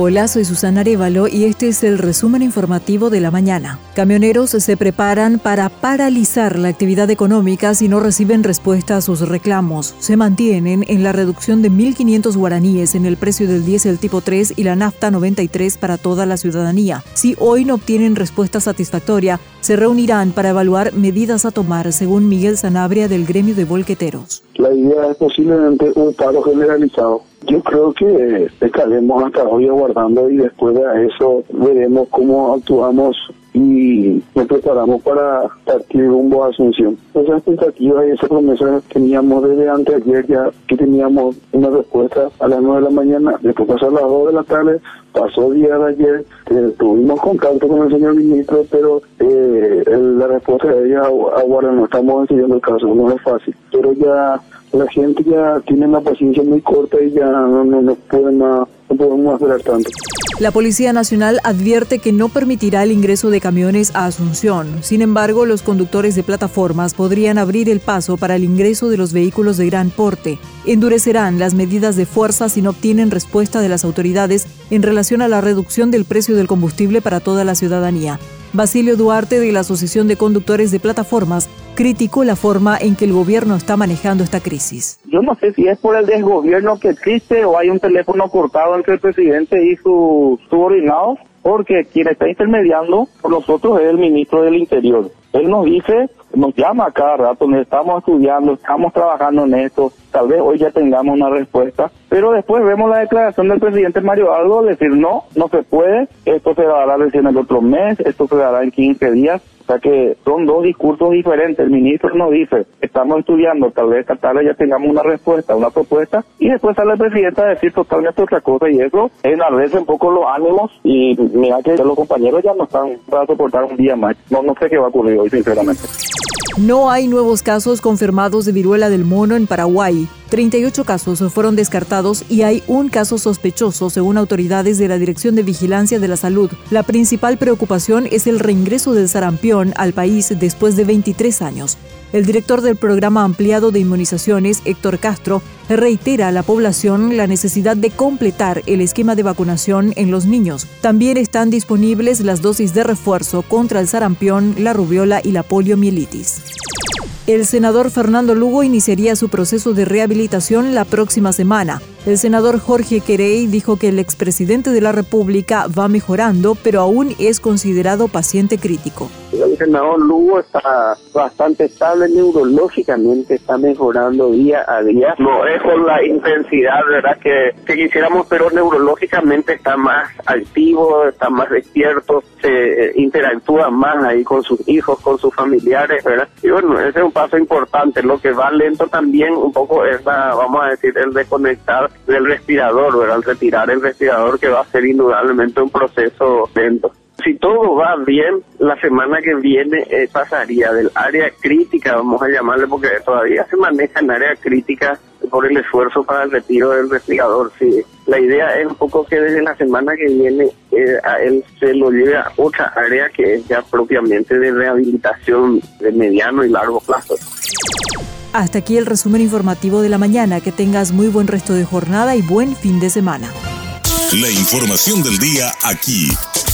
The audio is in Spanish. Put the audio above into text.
Hola, soy Susana Arevalo y este es el resumen informativo de la mañana. Camioneros se preparan para paralizar la actividad económica si no reciben respuesta a sus reclamos. Se mantienen en la reducción de 1.500 guaraníes en el precio del diésel tipo 3 y la nafta 93 para toda la ciudadanía. Si hoy no obtienen respuesta satisfactoria, se reunirán para evaluar medidas a tomar, según Miguel Sanabria del gremio de volqueteros. La idea es posiblemente un paro generalizado. Yo creo que estaremos hasta hoy aguardando y después de eso veremos cómo actuamos y nos preparamos para partir rumbo a Asunción. Esa expectativa y esa promesa teníamos desde antes ayer ya que teníamos una respuesta a las 9 de la mañana, después pasó a las 2 de la tarde, pasó día de ayer, eh, tuvimos contacto con el señor ministro, pero eh, la respuesta de ella, ahora no estamos decidiendo el caso, no es fácil, pero ya la gente ya tiene una paciencia muy corta y ya no, no, no podemos tanto. La Policía Nacional advierte que no permitirá el ingreso de camiones a Asunción. Sin embargo, los conductos de plataformas podrían abrir el paso para el ingreso de los vehículos de gran porte. Endurecerán las medidas de fuerza si no obtienen respuesta de las autoridades en relación a la reducción del precio del combustible para toda la ciudadanía. Basilio Duarte de la Asociación de Conductores de Plataformas criticó la forma en que el gobierno está manejando esta crisis. Yo no sé si es por el desgobierno que existe o hay un teléfono cortado entre el presidente y sus subordinados, porque quien está intermediando por nosotros es el ministro del Interior. Él nos dice, nos llama cada rato, nos estamos estudiando, estamos trabajando en esto, tal vez hoy ya tengamos una respuesta, pero después vemos la declaración del presidente Mario Aldo, decir no, no se puede, esto se dará recién el otro mes, esto se dará en 15 días, sea que son dos discursos diferentes. El ministro nos dice, estamos estudiando, tal vez esta tarde ya tengamos una respuesta, una propuesta, y después sale el presidente a decir totalmente otra cosa, y eso enardece un poco los ánimos, y mira que los compañeros ya no están para soportar un día más. No, no sé qué va a ocurrir hoy, sinceramente. No hay nuevos casos confirmados de viruela del mono en Paraguay. 38 casos fueron descartados y hay un caso sospechoso, según autoridades de la Dirección de Vigilancia de la Salud. La principal preocupación es el reingreso del sarampión al país después de 23 años. El director del programa ampliado de inmunizaciones, Héctor Castro, reitera a la población la necesidad de completar el esquema de vacunación en los niños. También están disponibles las dosis de refuerzo contra el sarampión, la rubiola y la poliomielitis. El senador Fernando Lugo iniciaría su proceso de rehabilitación la próxima semana. El senador Jorge Querey dijo que el expresidente de la República va mejorando, pero aún es considerado paciente crítico el senador Lugo está bastante estable neurológicamente, está mejorando día a día. No es con la intensidad, ¿verdad? Que, que quisiéramos, pero neurológicamente está más activo, está más despierto, se eh, interactúa más ahí con sus hijos, con sus familiares, ¿verdad? Y bueno, ese es un paso importante. Lo que va lento también un poco es, la, vamos a decir, el desconectar del respirador, ¿verdad? Retirar el respirador que va a ser indudablemente un proceso lento si todo va bien, la semana que viene eh, pasaría del área crítica, vamos a llamarle, porque todavía se maneja en área crítica por el esfuerzo para el retiro del respirador. Sí. La idea es un poco que desde la semana que viene eh, a él se lo lleve a otra área que es ya propiamente de rehabilitación de mediano y largo plazo. Hasta aquí el resumen informativo de la mañana. Que tengas muy buen resto de jornada y buen fin de semana. La información del día aquí